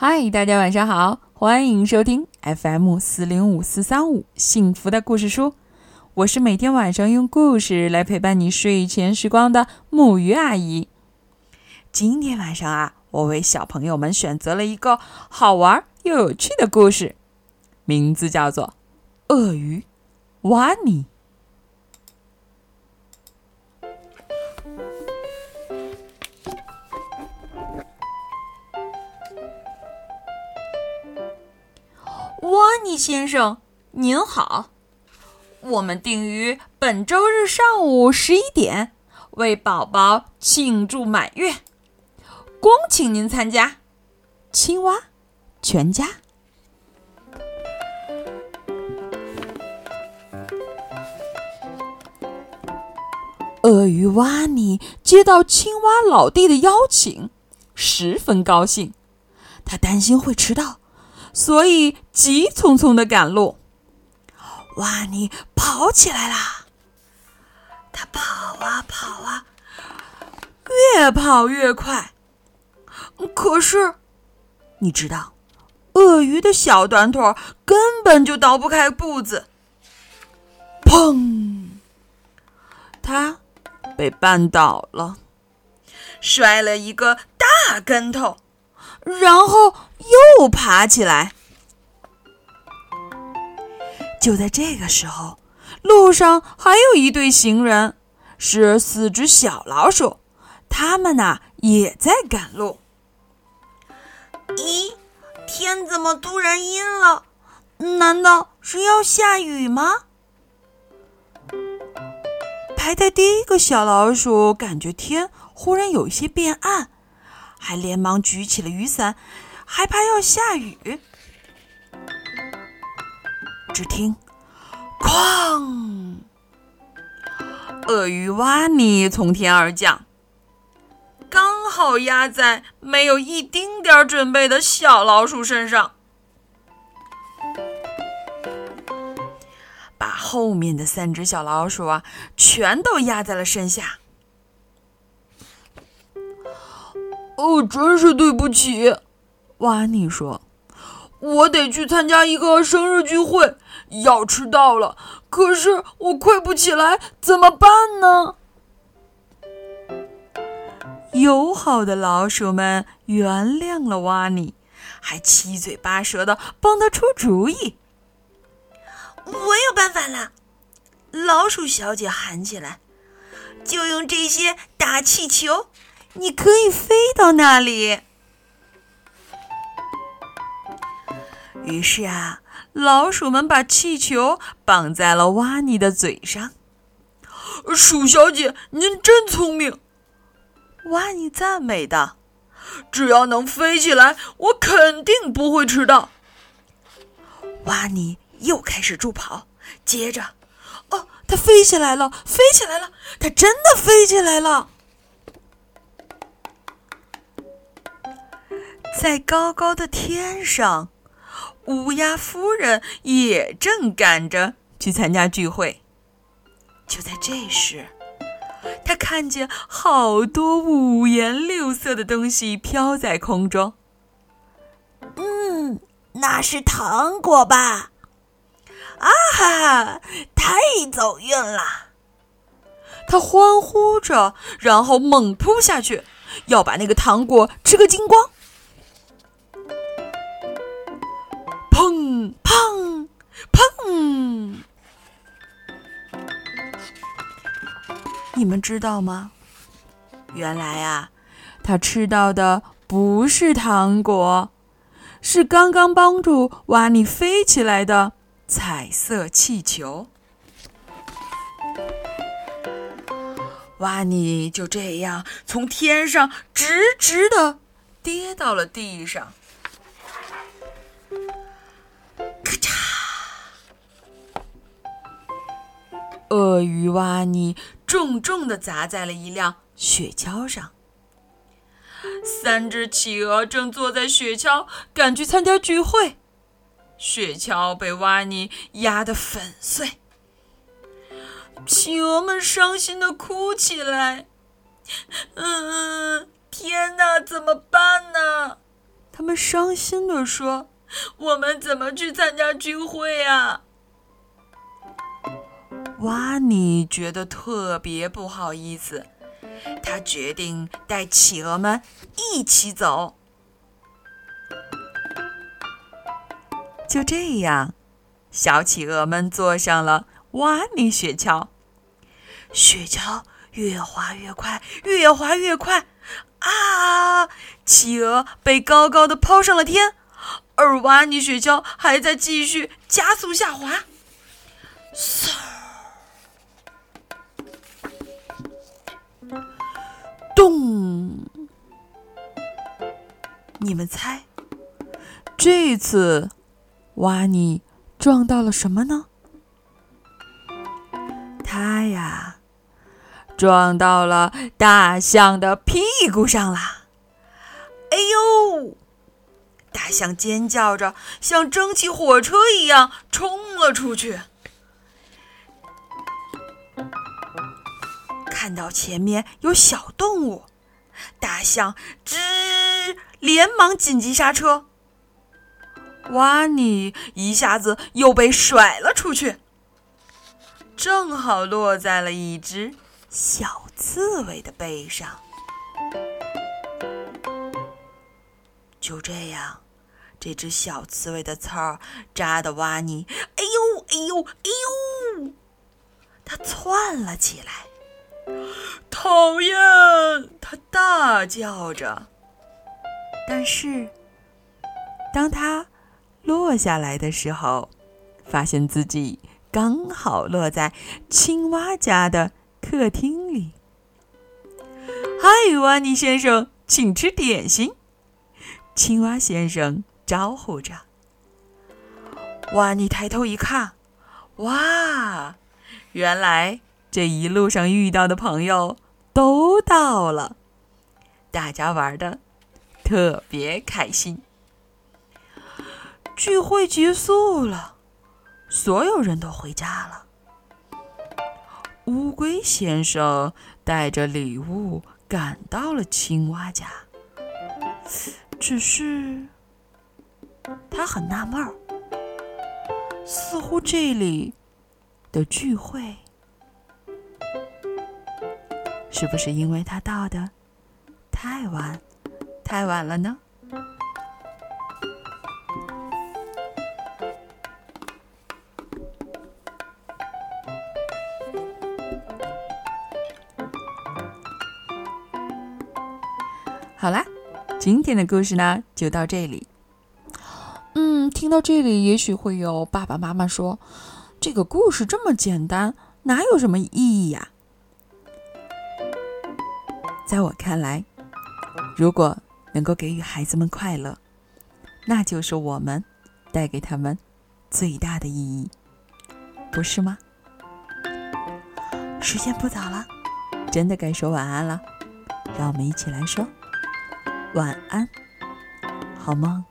嗨，大家晚上好，欢迎收听 FM 四零五四三五幸福的故事书。我是每天晚上用故事来陪伴你睡前时光的木鱼阿姨。今天晚上啊，我为小朋友们选择了一个好玩又有趣的故事，名字叫做《鳄鱼挖你》。瓦尼先生，您好，我们定于本周日上午十一点为宝宝庆祝满月，恭请您参加。青蛙全家。鳄鱼瓦尼接到青蛙老弟的邀请，十分高兴。他担心会迟到。所以急匆匆的赶路，哇尼跑起来啦！他跑啊跑啊，越跑越快。可是，你知道，鳄鱼的小短腿根本就倒不开步子。砰！他被绊倒了，摔了一个大跟头。然后又爬起来。就在这个时候，路上还有一对行人，是四只小老鼠，他们呐也在赶路。咦，天怎么突然阴了？难道是要下雨吗？排在第一个小老鼠感觉天忽然有一些变暗。还连忙举起了雨伞，害怕要下雨。只听“哐”，鳄鱼瓦尼从天而降，刚好压在没有一丁点儿准备的小老鼠身上，把后面的三只小老鼠啊，全都压在了身下。哦，真是对不起，瓦尼说：“我得去参加一个生日聚会，要迟到了。可是我快不起来，怎么办呢？”友好的老鼠们原谅了瓦尼，还七嘴八舌的帮他出主意。我有办法了！老鼠小姐喊起来：“就用这些打气球。”你可以飞到那里。于是啊，老鼠们把气球绑在了瓦尼的嘴上。鼠小姐，您真聪明！瓦尼赞美道：“只要能飞起来，我肯定不会迟到。”瓦尼又开始助跑，接着，哦，它飞起来了，飞起来了，它真的飞起来了。在高高的天上，乌鸦夫人也正赶着去参加聚会。就在这时，她看见好多五颜六色的东西飘在空中。嗯，那是糖果吧？啊哈，太走运了！她欢呼着，然后猛扑下去，要把那个糖果吃个精光。砰砰！你们知道吗？原来啊，他吃到的不是糖果，是刚刚帮助瓦尼飞起来的彩色气球。瓦尼就这样从天上直直的跌到了地上。鳄鱼瓦尼重重的砸在了一辆雪橇上。三只企鹅正坐在雪橇，赶去参加聚会。雪橇被瓦尼压得粉碎，企鹅们伤心的哭起来。嗯，天哪，怎么办呢？他们伤心地说：“我们怎么去参加聚会呀？”瓦尼觉得特别不好意思，他决定带企鹅们一起走。就这样，小企鹅们坐上了瓦尼雪橇，雪橇越滑越快，越滑越快。啊！企鹅被高高的抛上了天，而瓦尼雪橇还在继续加速下滑。嗖！你们猜，这次瓦尼撞到了什么呢？他呀。撞到了大象的屁股上了！哎呦！大象尖叫着，像蒸汽火车一样冲了出去。看到前面有小动物，大象吱，连忙紧急刹车。哇尼一下子又被甩了出去，正好落在了一只。小刺猬的背上，就这样，这只小刺猬的刺儿扎的瓦尼，哎呦哎呦哎呦，它窜了起来，讨厌！大叫着。但是，当它落下来的时候，发现自己刚好落在青蛙家的。客厅里，嗨，瓦尼先生，请吃点心。青蛙先生招呼着。瓦尼抬头一看，哇，原来这一路上遇到的朋友都到了，大家玩的特别开心。聚会结束了，所有人都回家了。乌龟先生带着礼物赶到了青蛙家，只是他很纳闷儿，似乎这里的聚会是不是因为他到的太晚，太晚了呢？好啦，今天的故事呢就到这里。嗯，听到这里，也许会有爸爸妈妈说：“这个故事这么简单，哪有什么意义呀？”在我看来，如果能够给予孩子们快乐，那就是我们带给他们最大的意义，不是吗？时间不早了，真的该说晚安了，让我们一起来说。晚安，好梦。